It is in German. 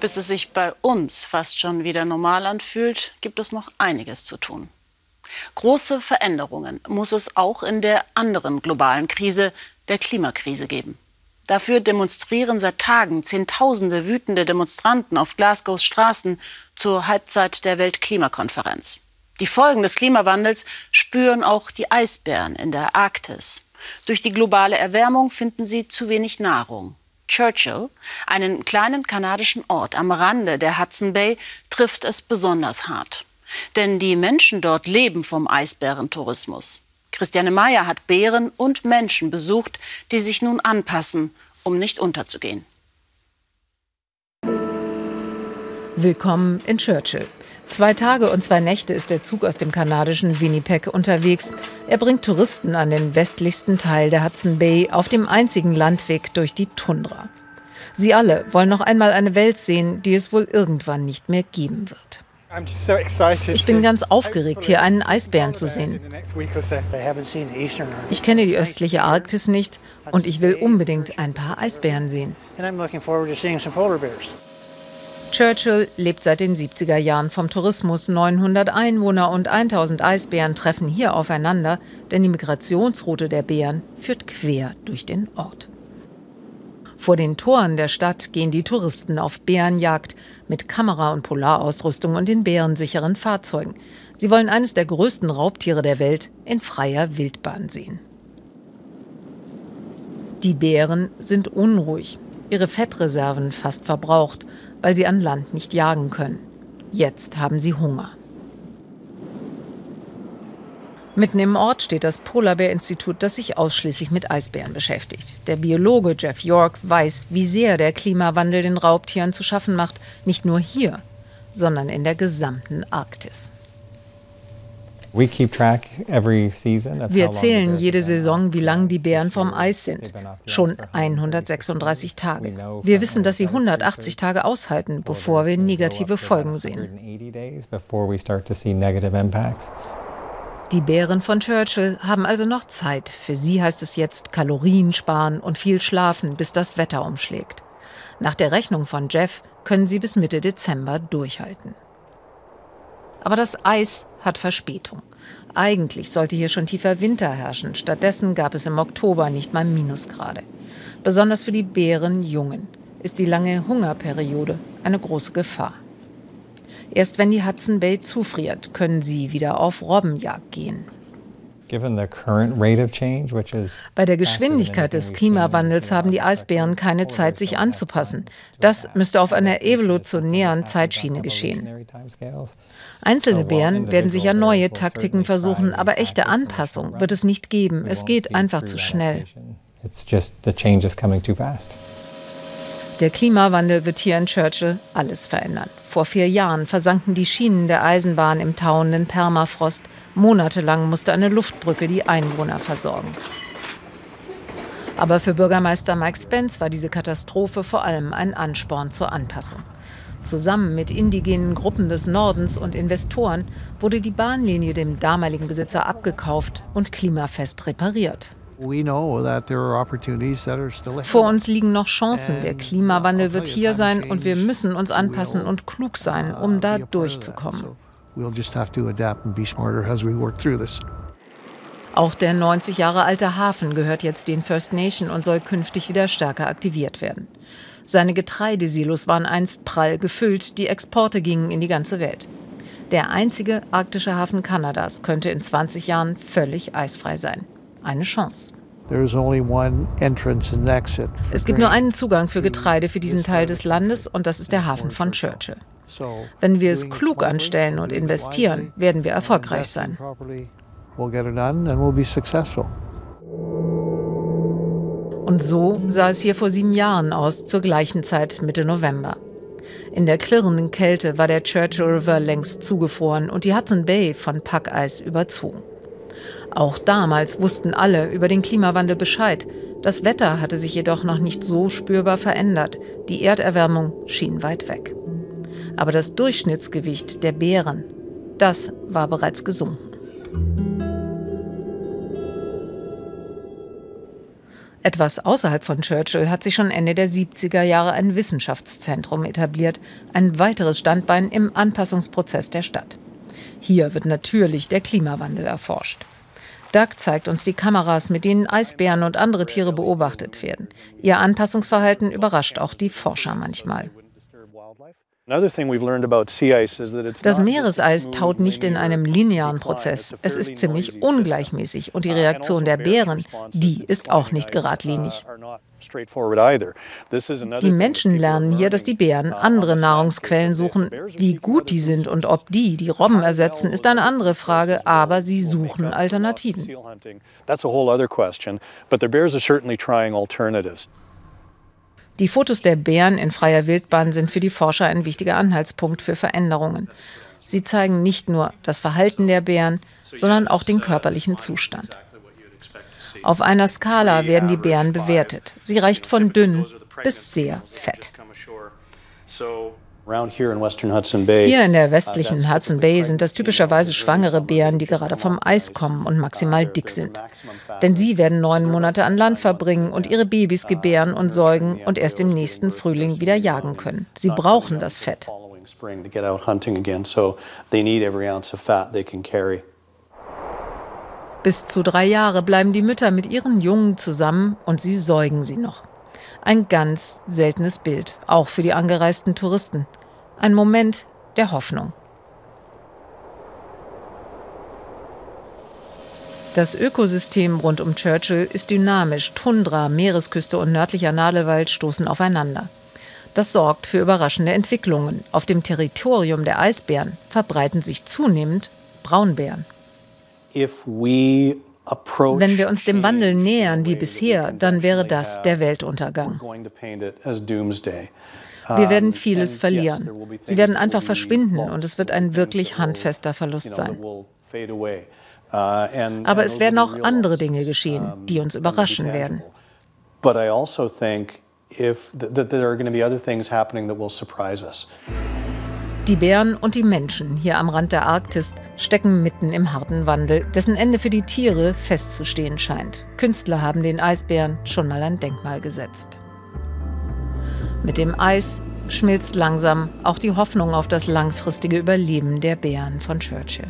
Bis es sich bei uns fast schon wieder normal anfühlt, gibt es noch einiges zu tun. Große Veränderungen muss es auch in der anderen globalen Krise, der Klimakrise, geben. Dafür demonstrieren seit Tagen Zehntausende wütende Demonstranten auf Glasgows Straßen zur Halbzeit der Weltklimakonferenz. Die Folgen des Klimawandels spüren auch die Eisbären in der Arktis. Durch die globale Erwärmung finden sie zu wenig Nahrung. Churchill, einen kleinen kanadischen Ort am Rande der Hudson Bay, trifft es besonders hart. Denn die Menschen dort leben vom Eisbärentourismus. Christiane Meyer hat Bären und Menschen besucht, die sich nun anpassen, um nicht unterzugehen. Willkommen in Churchill. Zwei Tage und zwei Nächte ist der Zug aus dem kanadischen Winnipeg unterwegs. Er bringt Touristen an den westlichsten Teil der Hudson Bay auf dem einzigen Landweg durch die Tundra. Sie alle wollen noch einmal eine Welt sehen, die es wohl irgendwann nicht mehr geben wird. Ich bin ganz aufgeregt, hier einen Eisbären zu sehen. Ich kenne die östliche Arktis nicht und ich will unbedingt ein paar Eisbären sehen. Churchill lebt seit den 70er Jahren vom Tourismus. 900 Einwohner und 1000 Eisbären treffen hier aufeinander, denn die Migrationsroute der Bären führt quer durch den Ort. Vor den Toren der Stadt gehen die Touristen auf Bärenjagd mit Kamera- und Polarausrüstung und in bärensicheren Fahrzeugen. Sie wollen eines der größten Raubtiere der Welt in freier Wildbahn sehen. Die Bären sind unruhig, ihre Fettreserven fast verbraucht weil sie an Land nicht jagen können. Jetzt haben sie Hunger. Mitten im Ort steht das Polarbär-Institut, das sich ausschließlich mit Eisbären beschäftigt. Der Biologe Jeff York weiß, wie sehr der Klimawandel den Raubtieren zu schaffen macht, nicht nur hier, sondern in der gesamten Arktis. Wir zählen jede Saison, wie lang die Bären vom Eis sind. Schon 136 Tage. Wir wissen, dass sie 180 Tage aushalten, bevor wir negative Folgen sehen. Die Bären von Churchill haben also noch Zeit. Für sie heißt es jetzt Kalorien sparen und viel schlafen, bis das Wetter umschlägt. Nach der Rechnung von Jeff können sie bis Mitte Dezember durchhalten. Aber das Eis hat Verspätung. Eigentlich sollte hier schon tiefer Winter herrschen. Stattdessen gab es im Oktober nicht mal Minusgrade. Besonders für die Bärenjungen ist die lange Hungerperiode eine große Gefahr. Erst wenn die Hudson Bay zufriert, können sie wieder auf Robbenjagd gehen. Bei der Geschwindigkeit des Klimawandels haben die Eisbären keine Zeit, sich anzupassen. Das müsste auf einer evolutionären Zeitschiene geschehen. Einzelne Bären werden sicher neue Taktiken versuchen, aber echte Anpassung wird es nicht geben. Es geht einfach zu schnell. Der Klimawandel wird hier in Churchill alles verändern. Vor vier Jahren versanken die Schienen der Eisenbahn im tauenden Permafrost. Monatelang musste eine Luftbrücke die Einwohner versorgen. Aber für Bürgermeister Mike Spence war diese Katastrophe vor allem ein Ansporn zur Anpassung. Zusammen mit indigenen Gruppen des Nordens und Investoren wurde die Bahnlinie dem damaligen Besitzer abgekauft und klimafest repariert. Vor uns liegen noch Chancen. Der Klimawandel wird hier sein und wir müssen uns anpassen und klug sein, um uh, da durchzukommen. Auch der 90 Jahre alte Hafen gehört jetzt den First Nation und soll künftig wieder stärker aktiviert werden. Seine Getreidesilos waren einst prall gefüllt, die Exporte gingen in die ganze Welt. Der einzige arktische Hafen Kanadas könnte in 20 Jahren völlig eisfrei sein eine Chance. Es gibt nur einen Zugang für Getreide für diesen Teil des Landes und das ist der Hafen von Churchill. Wenn wir es klug anstellen und investieren, werden wir erfolgreich sein. Und so sah es hier vor sieben Jahren aus, zur gleichen Zeit Mitte November. In der klirrenden Kälte war der Churchill River längst zugefroren und die Hudson Bay von Packeis überzogen. Auch damals wussten alle über den Klimawandel Bescheid. Das Wetter hatte sich jedoch noch nicht so spürbar verändert. Die Erderwärmung schien weit weg. Aber das Durchschnittsgewicht der Bären, das war bereits gesunken. Etwas außerhalb von Churchill hat sich schon Ende der 70er Jahre ein Wissenschaftszentrum etabliert, ein weiteres Standbein im Anpassungsprozess der Stadt. Hier wird natürlich der Klimawandel erforscht. Doug zeigt uns die Kameras, mit denen Eisbären und andere Tiere beobachtet werden. Ihr Anpassungsverhalten überrascht auch die Forscher manchmal. Das Meereseis taut nicht in einem linearen Prozess. Es ist ziemlich ungleichmäßig und die Reaktion der Bären, die ist auch nicht geradlinig. Die Menschen lernen hier, dass die Bären andere Nahrungsquellen suchen. Wie gut die sind und ob die die Robben ersetzen, ist eine andere Frage, aber sie suchen Alternativen. Die Fotos der Bären in freier Wildbahn sind für die Forscher ein wichtiger Anhaltspunkt für Veränderungen. Sie zeigen nicht nur das Verhalten der Bären, sondern auch den körperlichen Zustand. Auf einer Skala werden die Bären bewertet. Sie reicht von dünn bis sehr fett. Hier in der westlichen Hudson Bay sind das typischerweise schwangere Bären, die gerade vom Eis kommen und maximal dick sind. Denn sie werden neun Monate an Land verbringen und ihre Babys gebären und säugen und erst im nächsten Frühling wieder jagen können. Sie brauchen das Fett. Bis zu drei Jahre bleiben die Mütter mit ihren Jungen zusammen und sie säugen sie noch. Ein ganz seltenes Bild, auch für die angereisten Touristen. Ein Moment der Hoffnung. Das Ökosystem rund um Churchill ist dynamisch. Tundra, Meeresküste und nördlicher Nadelwald stoßen aufeinander. Das sorgt für überraschende Entwicklungen. Auf dem Territorium der Eisbären verbreiten sich zunehmend Braunbären. Wenn wir uns dem Wandel nähern wie bisher, dann wäre das der Weltuntergang. Wir werden vieles verlieren. Sie werden einfach verschwinden und es wird ein wirklich handfester Verlust sein. Aber es werden auch andere Dinge geschehen, die uns überraschen werden. Die Bären und die Menschen hier am Rand der Arktis stecken mitten im harten Wandel, dessen Ende für die Tiere festzustehen scheint. Künstler haben den Eisbären schon mal ein Denkmal gesetzt. Mit dem Eis schmilzt langsam auch die Hoffnung auf das langfristige Überleben der Bären von Churchill.